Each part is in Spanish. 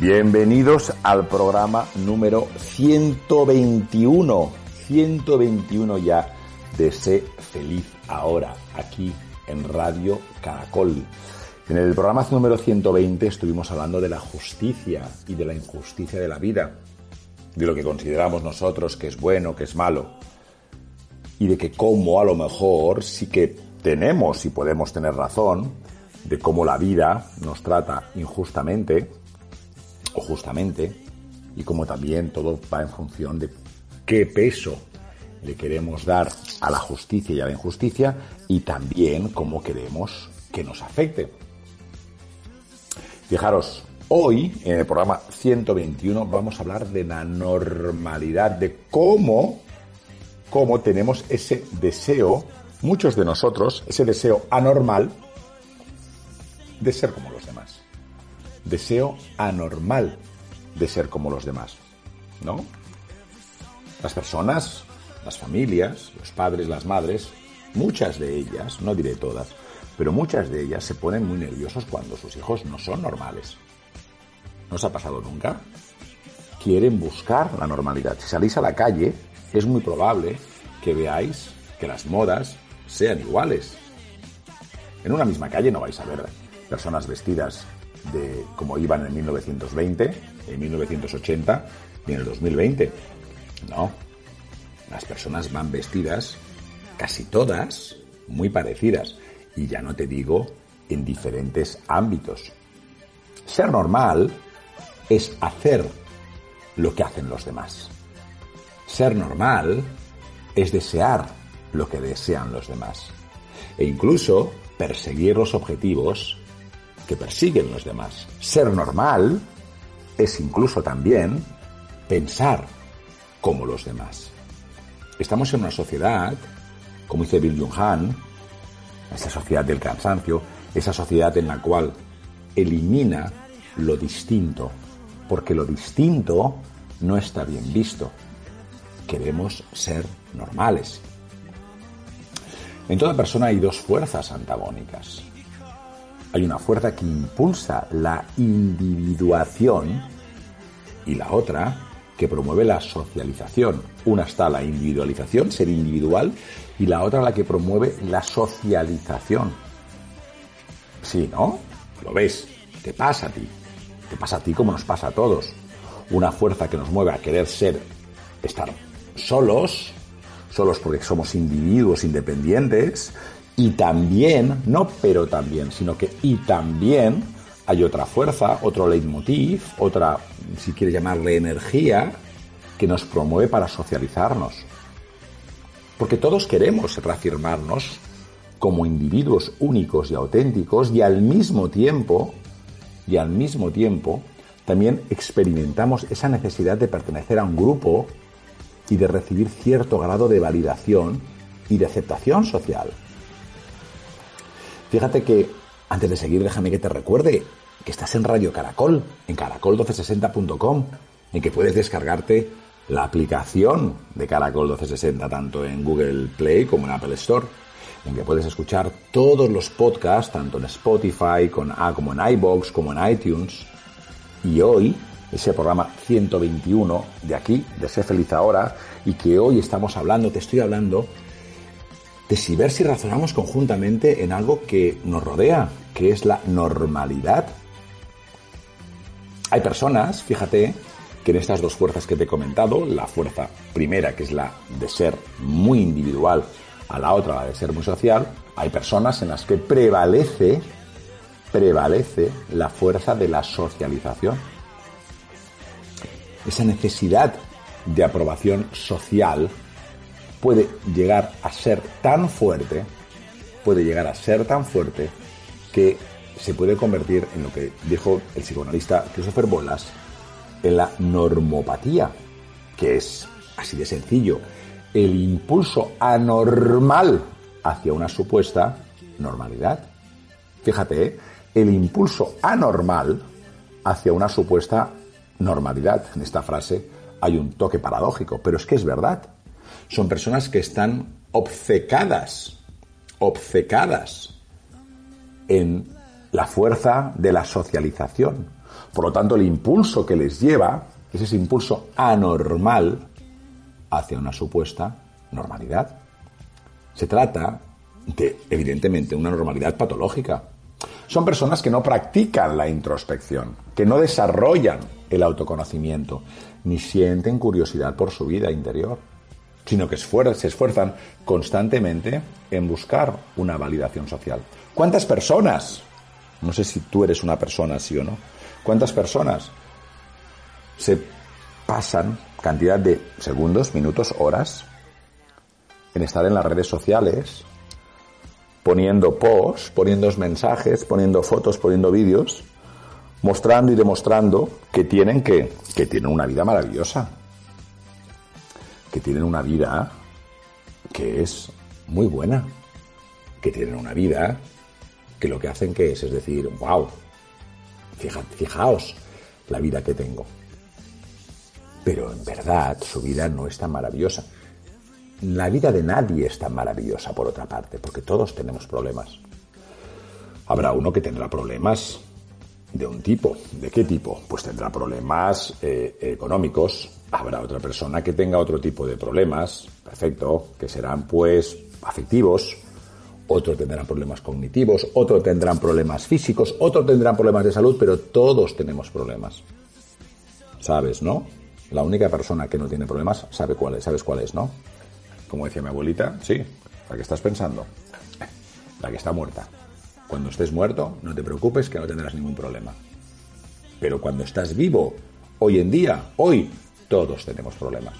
Bienvenidos al programa número 121, 121 ya de Sé Feliz Ahora, aquí en Radio Caracol. En el programa número 120 estuvimos hablando de la justicia y de la injusticia de la vida, de lo que consideramos nosotros que es bueno, que es malo, y de que como a lo mejor sí que tenemos y podemos tener razón, de cómo la vida nos trata injustamente justamente y cómo también todo va en función de qué peso le queremos dar a la justicia y a la injusticia y también cómo queremos que nos afecte. Fijaros, hoy en el programa 121 vamos a hablar de la normalidad, de cómo, cómo tenemos ese deseo, muchos de nosotros, ese deseo anormal de ser como los demás. Deseo anormal de ser como los demás. ¿No? Las personas, las familias, los padres, las madres, muchas de ellas, no diré todas, pero muchas de ellas se ponen muy nerviosos cuando sus hijos no son normales. ¿No os ha pasado nunca? Quieren buscar la normalidad. Si salís a la calle, es muy probable que veáis que las modas sean iguales. En una misma calle no vais a ver personas vestidas de como iban en 1920, en 1980 y en el 2020. No. Las personas van vestidas, casi todas, muy parecidas. Y ya no te digo en diferentes ámbitos. Ser normal es hacer lo que hacen los demás. Ser normal es desear lo que desean los demás. E incluso perseguir los objetivos que persiguen los demás. Ser normal es incluso también pensar como los demás. Estamos en una sociedad, como dice Bill Jung Han, esa sociedad del cansancio, esa sociedad en la cual elimina lo distinto, porque lo distinto no está bien visto. Queremos ser normales. En toda persona hay dos fuerzas antagónicas. Hay una fuerza que impulsa la individuación y la otra que promueve la socialización. Una está la individualización, ser individual, y la otra la que promueve la socialización. Sí, ¿no? Lo ves, te pasa a ti. Te pasa a ti como nos pasa a todos. Una fuerza que nos mueve a querer ser, estar solos, solos porque somos individuos independientes, y también, no pero también, sino que y también hay otra fuerza, otro leitmotiv, otra, si quieres llamarle energía, que nos promueve para socializarnos. Porque todos queremos reafirmarnos como individuos únicos y auténticos y al mismo tiempo, y al mismo tiempo, también experimentamos esa necesidad de pertenecer a un grupo y de recibir cierto grado de validación y de aceptación social. Fíjate que, antes de seguir, déjame que te recuerde que estás en Radio Caracol, en caracol1260.com, en que puedes descargarte la aplicación de Caracol 1260 tanto en Google Play como en Apple Store, en que puedes escuchar todos los podcasts tanto en Spotify con, ah, como en iBox como en iTunes. Y hoy, ese programa 121 de aquí, de Sé Feliz Ahora, y que hoy estamos hablando, te estoy hablando de si ver si razonamos conjuntamente en algo que nos rodea, que es la normalidad. Hay personas, fíjate, que en estas dos fuerzas que te he comentado, la fuerza primera, que es la de ser muy individual, a la otra, la de ser muy social, hay personas en las que prevalece, prevalece la fuerza de la socialización. Esa necesidad de aprobación social puede llegar a ser tan fuerte, puede llegar a ser tan fuerte que se puede convertir en lo que dijo el psicoanalista Christopher Bolas, en la normopatía, que es así de sencillo, el impulso anormal hacia una supuesta normalidad. Fíjate, ¿eh? el impulso anormal hacia una supuesta normalidad. En esta frase hay un toque paradójico, pero es que es verdad. Son personas que están obcecadas, obcecadas en la fuerza de la socialización. Por lo tanto, el impulso que les lleva es ese impulso anormal hacia una supuesta normalidad. Se trata de, evidentemente, una normalidad patológica. Son personas que no practican la introspección, que no desarrollan el autoconocimiento, ni sienten curiosidad por su vida interior, sino que se esfuerzan constantemente en buscar una validación social. ¿Cuántas personas, no sé si tú eres una persona así o no, cuántas personas se pasan cantidad de segundos, minutos, horas en estar en las redes sociales, poniendo posts, poniendo mensajes, poniendo fotos, poniendo vídeos, mostrando y demostrando que tienen que, que tienen una vida maravillosa, que tienen una vida que es muy buena, que tienen una vida que lo que hacen que es, es decir, wow, fijaos la vida que tengo. Pero en verdad su vida no es tan maravillosa. La vida de nadie es tan maravillosa, por otra parte, porque todos tenemos problemas. Habrá uno que tendrá problemas de un tipo. ¿De qué tipo? Pues tendrá problemas eh, económicos. Habrá otra persona que tenga otro tipo de problemas, perfecto, que serán pues afectivos. Otros tendrán problemas cognitivos, otros tendrán problemas físicos, otros tendrán problemas de salud, pero todos tenemos problemas. ¿Sabes, no? La única persona que no tiene problemas sabe cuál es, sabes cuál es, ¿no? Como decía mi abuelita, sí, la que estás pensando, la que está muerta. Cuando estés muerto, no te preocupes que no tendrás ningún problema. Pero cuando estás vivo, hoy en día, hoy, todos tenemos problemas.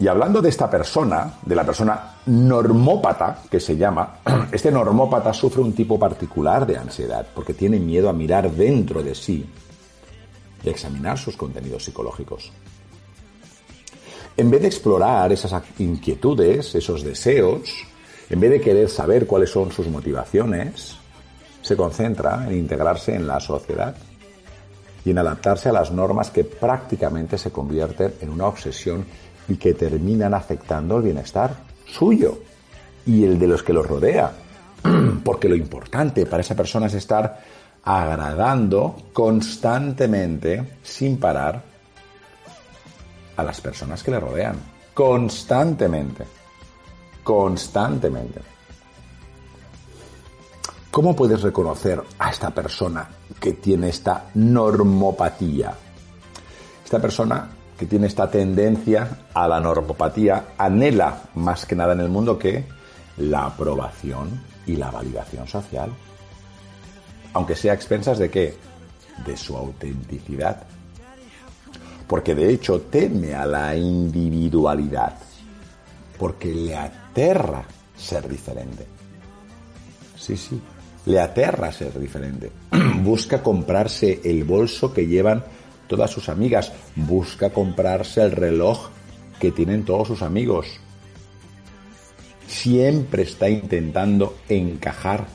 Y hablando de esta persona, de la persona normópata, que se llama, este normópata sufre un tipo particular de ansiedad, porque tiene miedo a mirar dentro de sí y examinar sus contenidos psicológicos. En vez de explorar esas inquietudes, esos deseos, en vez de querer saber cuáles son sus motivaciones, se concentra en integrarse en la sociedad y en adaptarse a las normas que prácticamente se convierten en una obsesión y que terminan afectando el bienestar suyo y el de los que los rodea. Porque lo importante para esa persona es estar agradando constantemente, sin parar, a las personas que le rodean. Constantemente. Constantemente. ¿Cómo puedes reconocer a esta persona que tiene esta normopatía? Esta persona que tiene esta tendencia a la normopatía anhela más que nada en el mundo que la aprobación y la validación social aunque sea a expensas de qué? De su autenticidad. Porque de hecho teme a la individualidad, porque le aterra ser diferente. Sí, sí, le aterra ser diferente. busca comprarse el bolso que llevan todas sus amigas, busca comprarse el reloj que tienen todos sus amigos. Siempre está intentando encajar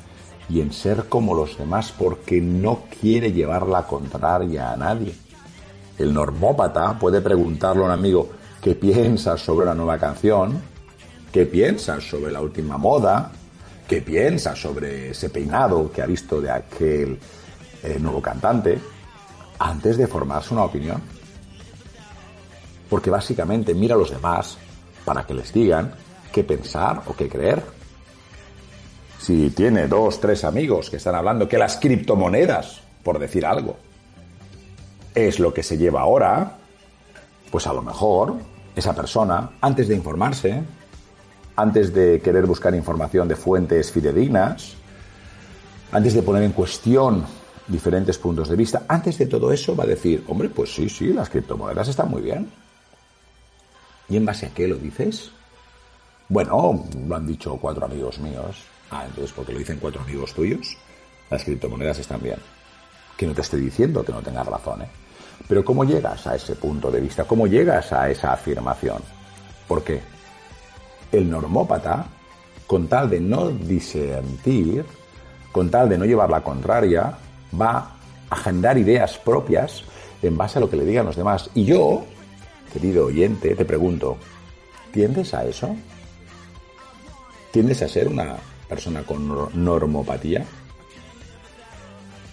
y en ser como los demás porque no quiere llevar la contraria a nadie. El normópata puede preguntarle a un amigo qué piensas sobre una nueva canción, qué piensas sobre la última moda, qué piensas sobre ese peinado que ha visto de aquel eh, nuevo cantante, antes de formarse una opinión. Porque básicamente mira a los demás para que les digan qué pensar o qué creer. Si tiene dos, tres amigos que están hablando que las criptomonedas, por decir algo, es lo que se lleva ahora, pues a lo mejor esa persona, antes de informarse, antes de querer buscar información de fuentes fidedignas, antes de poner en cuestión diferentes puntos de vista, antes de todo eso va a decir, hombre, pues sí, sí, las criptomonedas están muy bien. ¿Y en base a qué lo dices? Bueno, lo han dicho cuatro amigos míos. Ah, entonces porque lo dicen cuatro amigos tuyos, las criptomonedas están bien. Que no te estoy diciendo que no tengas razón, ¿eh? Pero ¿cómo llegas a ese punto de vista? ¿Cómo llegas a esa afirmación? Porque el normópata, con tal de no disentir, con tal de no llevar la contraria, va a generar ideas propias en base a lo que le digan los demás. Y yo, querido oyente, te pregunto, ¿tiendes a eso? ¿Tiendes a ser una persona con normopatía?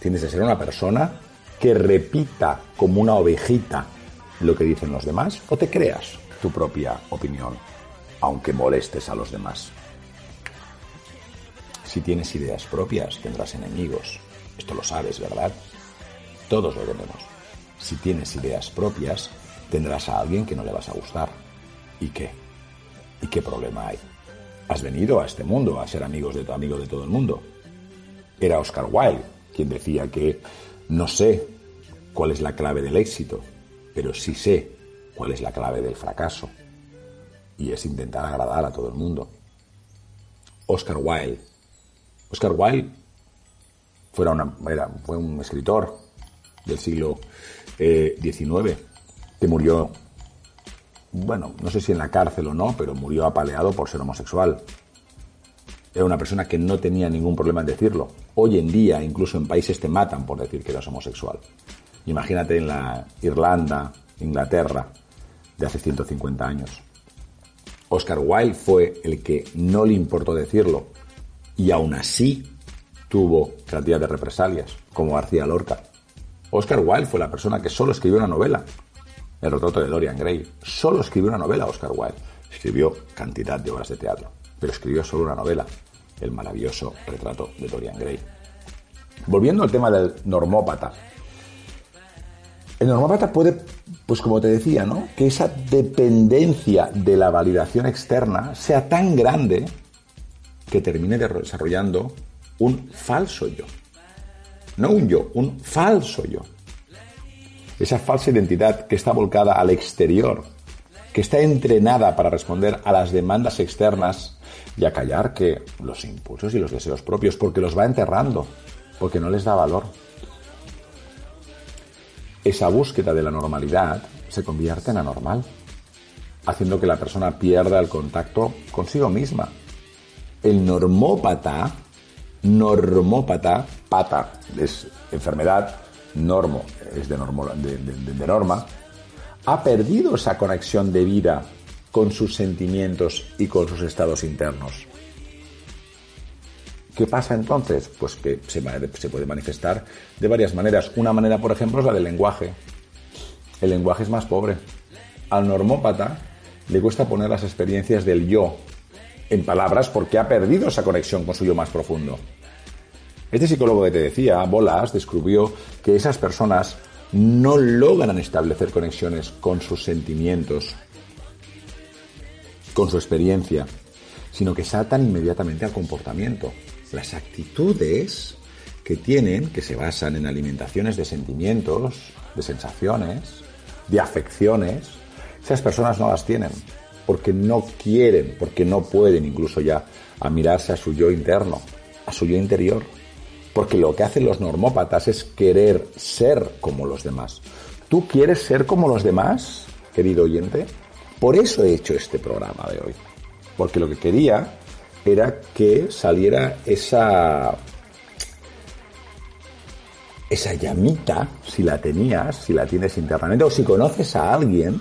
¿Tiendes a ser una persona que repita como una ovejita lo que dicen los demás o te creas tu propia opinión, aunque molestes a los demás. Si tienes ideas propias, tendrás enemigos. Esto lo sabes, ¿verdad? Todos lo tenemos. Si tienes ideas propias, tendrás a alguien que no le vas a gustar. ¿Y qué? ¿Y qué problema hay? Has venido a este mundo a ser amigos de tu amigo de todo el mundo. Era Oscar Wilde quien decía que no sé cuál es la clave del éxito, pero sí sé cuál es la clave del fracaso. Y es intentar agradar a todo el mundo. Oscar Wilde. Oscar Wilde fue un escritor del siglo XIX eh, que murió, bueno, no sé si en la cárcel o no, pero murió apaleado por ser homosexual. Era una persona que no tenía ningún problema en decirlo. Hoy en día, incluso en países te matan por decir que eres homosexual. Imagínate en la Irlanda, Inglaterra, de hace 150 años. Oscar Wilde fue el que no le importó decirlo y aún así tuvo cantidad de represalias, como García Lorca. Oscar Wilde fue la persona que solo escribió una novela, El retrato de Dorian Gray. Solo escribió una novela Oscar Wilde. Escribió cantidad de obras de teatro, pero escribió solo una novela, El maravilloso retrato de Dorian Gray. Volviendo al tema del normópata, el normópata puede, pues como te decía, ¿no? Que esa dependencia de la validación externa sea tan grande que termine desarrollando un falso yo. No un yo, un falso yo. Esa falsa identidad que está volcada al exterior, que está entrenada para responder a las demandas externas y a callar que los impulsos y los deseos propios, porque los va enterrando, porque no les da valor esa búsqueda de la normalidad se convierte en anormal, haciendo que la persona pierda el contacto consigo misma. El normópata, normópata, pata es enfermedad, normo es de, de norma, ha perdido esa conexión de vida con sus sentimientos y con sus estados internos. ¿Qué pasa entonces? Pues que se, puede manifestar de varias maneras. Una manera, por ejemplo, es la del lenguaje. El lenguaje es más pobre. Al normópata le cuesta poner las experiencias del yo en palabras porque ha perdido esa conexión con su yo más profundo. Este psicólogo que te decía, Bolas, descubrió que esas personas no logran establecer conexiones con sus sentimientos, con su experiencia, sino que saltan inmediatamente al comportamiento las actitudes que tienen, que se basan en alimentaciones de sentimientos, de sensaciones, de afecciones, esas personas no las tienen, porque no quieren, porque no pueden incluso ya a mirarse a su yo interno, a su yo interior, porque lo que hacen los normópatas es querer ser como los demás. ¿Tú quieres ser como los demás, querido oyente? Por eso he hecho este programa de hoy, porque lo que quería era que saliera esa esa llamita, si la tenías, si la tienes internamente, o si conoces a alguien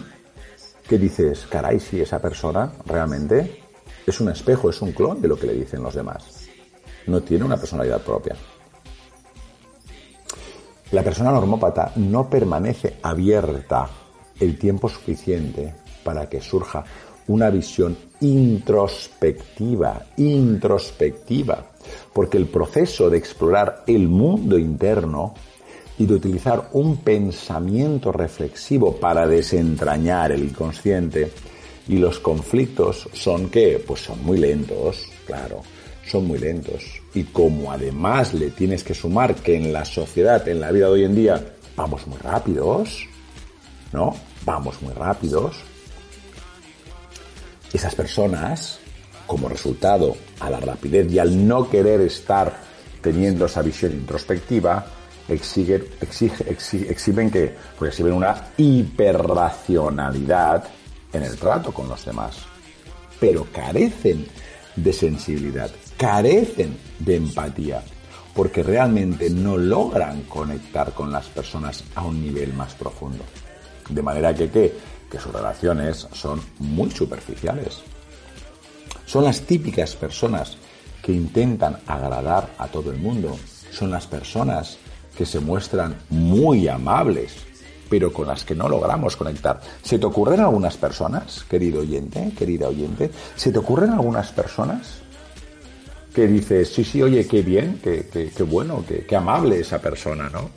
que dices, caray, si esa persona realmente es un espejo, es un clon de lo que le dicen los demás. No tiene una personalidad propia. La persona normópata no permanece abierta el tiempo suficiente para que surja una visión introspectiva, introspectiva, porque el proceso de explorar el mundo interno y de utilizar un pensamiento reflexivo para desentrañar el inconsciente y los conflictos son que pues son muy lentos, claro, son muy lentos. Y como además le tienes que sumar que en la sociedad, en la vida de hoy en día, vamos muy rápidos, ¿no? Vamos muy rápidos. Esas personas, como resultado a la rapidez y al no querer estar teniendo esa visión introspectiva, exigen, que pues exhiben una hiperracionalidad en el trato con los demás, pero carecen de sensibilidad, carecen de empatía, porque realmente no logran conectar con las personas a un nivel más profundo. De manera que, que sus relaciones son muy superficiales. Son las típicas personas que intentan agradar a todo el mundo. Son las personas que se muestran muy amables, pero con las que no logramos conectar. ¿Se te ocurren algunas personas, querido oyente, querida oyente? ¿Se te ocurren algunas personas que dices, sí, sí, oye, qué bien, qué, bueno, qué, amable esa persona, ¿no?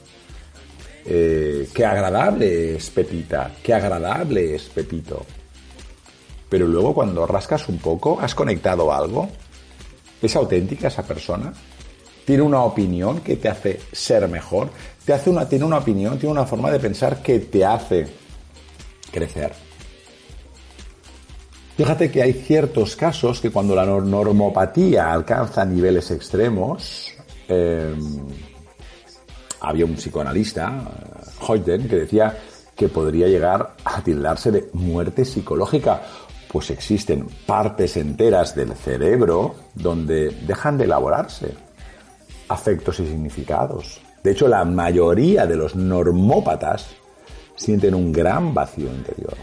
Eh, qué agradable es Pepita, qué agradable es Pepito. Pero luego cuando rascas un poco, ¿has conectado algo? ¿Es auténtica esa persona? ¿Tiene una opinión que te hace ser mejor? te hace una, tiene una opinión, tiene una forma de pensar que te hace crecer. Fíjate que hay ciertos casos que cuando la normopatía alcanza niveles extremos, em, había un psicoanalista, Heuten, que decía que podría llegar a tildarse de muerte psicológica, pues existen partes enteras del cerebro donde dejan de elaborarse afectos y significados. De hecho, la mayoría de los normópatas sienten un gran vacío interior.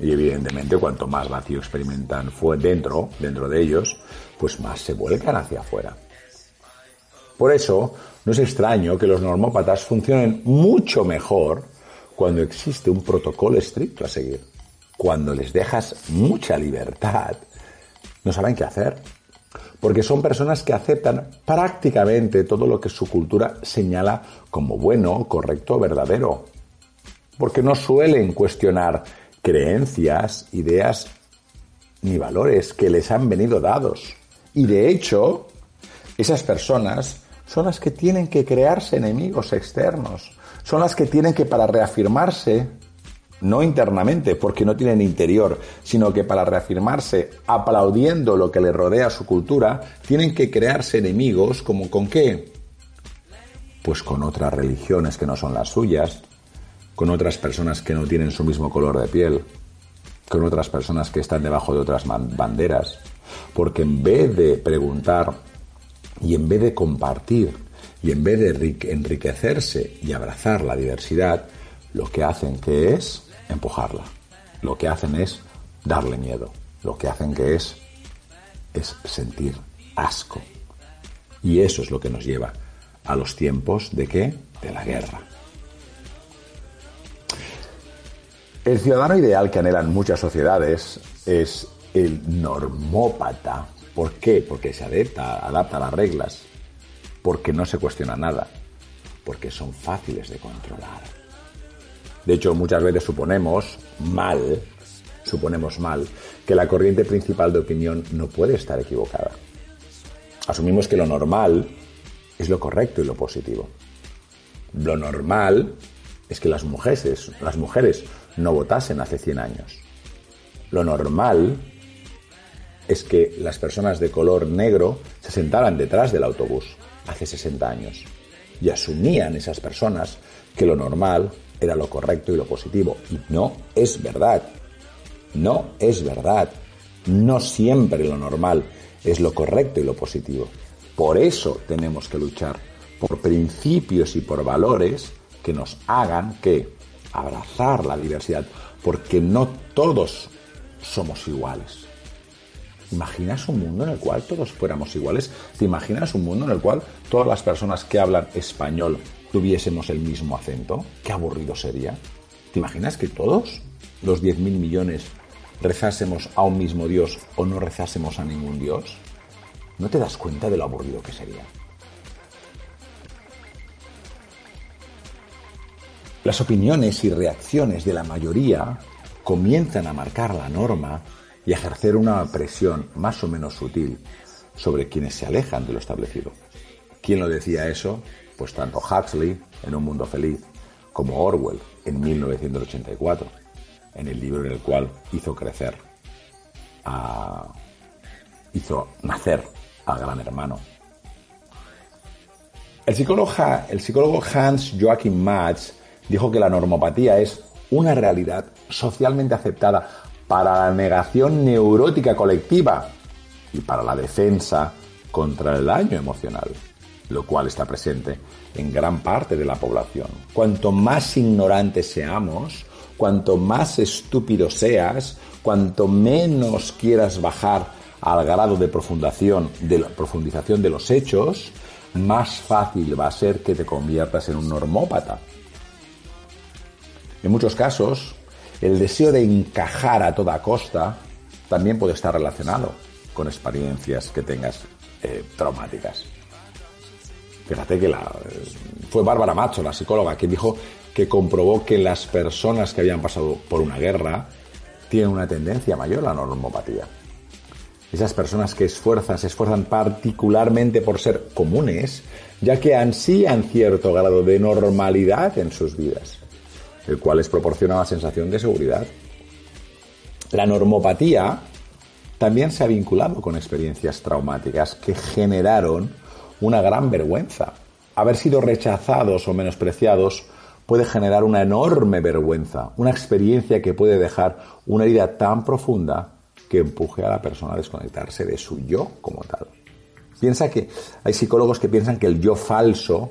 Y evidentemente, cuanto más vacío experimentan dentro, dentro de ellos, pues más se vuelcan hacia afuera. Por eso, no es extraño que los normópatas funcionen mucho mejor cuando existe un protocolo estricto a seguir. Cuando les dejas mucha libertad, no saben qué hacer porque son personas que aceptan prácticamente todo lo que su cultura señala como bueno, correcto, verdadero, porque no suelen cuestionar creencias, ideas ni valores que les han venido dados. Y de hecho, esas personas son las que tienen que crearse enemigos externos, son las que tienen que para reafirmarse no internamente, porque no tienen interior, sino que para reafirmarse aplaudiendo lo que les rodea su cultura, tienen que crearse enemigos como con qué? Pues con otras religiones que no son las suyas, con otras personas que no tienen su mismo color de piel, con otras personas que están debajo de otras banderas, porque en vez de preguntar y en vez de compartir y en vez de enriquecerse y abrazar la diversidad, lo que hacen que es empujarla. Lo que hacen es darle miedo. Lo que hacen que es es sentir asco. Y eso es lo que nos lleva a los tiempos de qué? De la guerra. El ciudadano ideal que anhelan muchas sociedades es el normópata. ¿Por qué? Porque se adapta, adapta a las reglas, porque no se cuestiona nada, porque son fáciles de controlar. De hecho, muchas veces suponemos mal, suponemos mal, que la corriente principal de opinión no puede estar equivocada. Asumimos que lo normal es lo correcto y lo positivo. Lo normal es que las mujeres, las mujeres no votasen hace 100 años. Lo normal es que las personas de color negro se sentaran detrás del autobús hace 60 años. Y asumían esas personas que lo normal era lo correcto y lo positivo. Y no es verdad. No es verdad. No siempre lo normal es lo correcto y lo positivo. Por eso tenemos que luchar por principios y por valores que nos hagan que abrazar la diversidad, porque no todos somos iguales. ¿Imaginas un mundo en el cual todos fuéramos iguales? ¿Te imaginas un mundo en el cual todas las personas que hablan español tuviésemos el mismo acento? Qué aburrido sería. ¿Te imaginas que todos los 10.000 millones rezásemos a un mismo Dios o no rezásemos a ningún Dios? ¿No te das cuenta de lo aburrido que sería? Las opiniones y reacciones de la mayoría comienzan a marcar la norma y ejercer una presión más o menos sutil sobre quienes se alejan de lo establecido. ¿Quién lo decía eso? Pues tanto Huxley en Un Mundo Feliz como Orwell en 1984, en el libro en el cual hizo crecer, hizo nacer al gran hermano. El psicólogo, el psicólogo Hans Joachim Matz dijo que la normopatía es una realidad socialmente aceptada para la negación neurótica colectiva y para la defensa contra el daño emocional, lo cual está presente en gran parte de la población. Cuanto más ignorantes seamos, cuanto más estúpido seas, cuanto menos quieras bajar al grado de profundización de, la profundización de los hechos, más fácil va a ser que te conviertas en un normópata. En muchos casos, el deseo de encajar a toda costa también puede estar relacionado con experiencias que tengas eh, traumáticas. Fíjate que la, fue Bárbara Macho, la psicóloga, que dijo que comprobó que las personas que habían pasado por una guerra tienen una tendencia mayor a la normopatía. Esas personas que esfuerzan, se esfuerzan particularmente por ser comunes, ya que ansían cierto grado de normalidad en sus vidas el cual les proporciona una sensación de seguridad. La normopatía también se ha vinculado con experiencias traumáticas que generaron una gran vergüenza. Haber sido rechazados o menospreciados puede generar una enorme vergüenza, una experiencia que puede dejar una herida tan profunda que empuje a la persona a desconectarse de su yo como tal. Piensa que hay psicólogos que piensan que el yo falso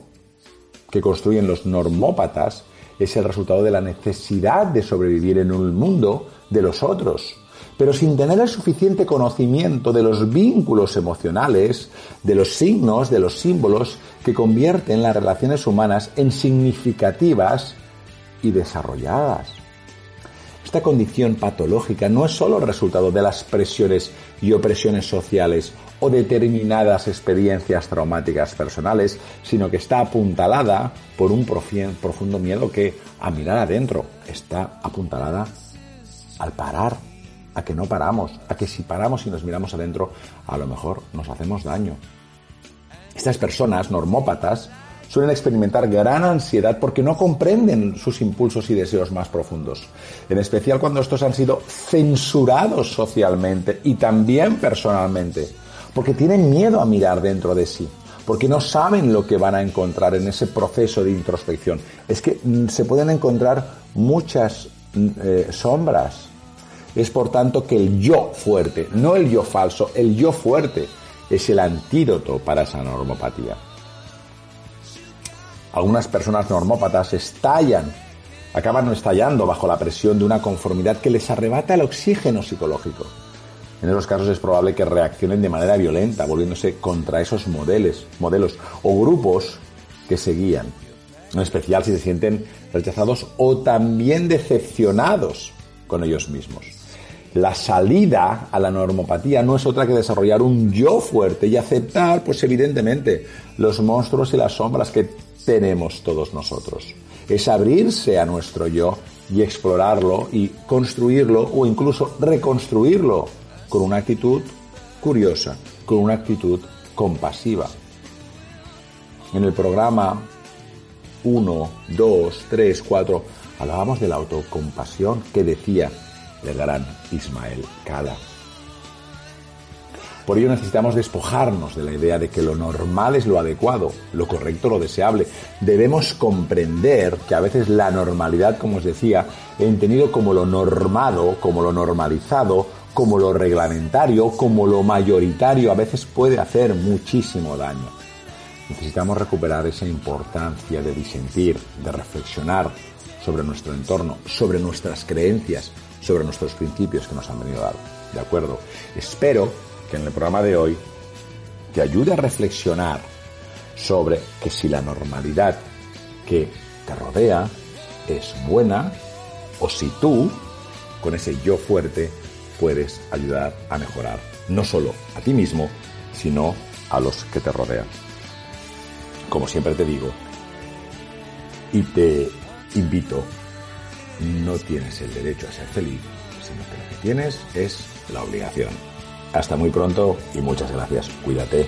que construyen los normópatas es el resultado de la necesidad de sobrevivir en un mundo de los otros, pero sin tener el suficiente conocimiento de los vínculos emocionales, de los signos, de los símbolos que convierten las relaciones humanas en significativas y desarrolladas. Esta condición patológica no es solo resultado de las presiones y opresiones sociales o determinadas experiencias traumáticas personales, sino que está apuntalada por un profundo miedo que a mirar adentro está apuntalada al parar, a que no paramos, a que si paramos y nos miramos adentro, a lo mejor nos hacemos daño. Estas personas normópatas suelen experimentar gran ansiedad porque no comprenden sus impulsos y deseos más profundos, en especial cuando estos han sido censurados socialmente y también personalmente, porque tienen miedo a mirar dentro de sí, porque no saben lo que van a encontrar en ese proceso de introspección. Es que mm, se pueden encontrar muchas mm, eh, sombras. Es por tanto que el yo fuerte, no el yo falso, el yo fuerte es el antídoto para esa normopatía. Algunas personas normópatas estallan, acaban estallando bajo la presión de una conformidad que les arrebata el oxígeno psicológico. En esos casos es probable que reaccionen de manera violenta, volviéndose contra esos modelos, modelos o grupos que seguían. En especial si se sienten rechazados o también decepcionados con ellos mismos. La salida a la normopatía no es otra que desarrollar un yo fuerte y aceptar, pues evidentemente, los monstruos y las sombras que tenemos todos nosotros. Es abrirse a nuestro yo y explorarlo y construirlo o incluso reconstruirlo con una actitud curiosa, con una actitud compasiva. En el programa 1, 2, 3, 4 hablábamos de la autocompasión que decía el gran Ismael Cala. Por ello necesitamos despojarnos de la idea de que lo normal es lo adecuado, lo correcto lo deseable. Debemos comprender que a veces la normalidad, como os decía, entendido como lo normado, como lo normalizado, como lo reglamentario, como lo mayoritario, a veces puede hacer muchísimo daño. Necesitamos recuperar esa importancia de disentir, de reflexionar sobre nuestro entorno, sobre nuestras creencias, sobre nuestros principios que nos han venido dados. ¿De acuerdo? Espero que en el programa de hoy te ayude a reflexionar sobre que si la normalidad que te rodea es buena o si tú, con ese yo fuerte, puedes ayudar a mejorar no solo a ti mismo, sino a los que te rodean. Como siempre te digo, y te invito, no tienes el derecho a ser feliz, sino que lo que tienes es la obligación. Hasta muy pronto y muchas gracias. Cuídate.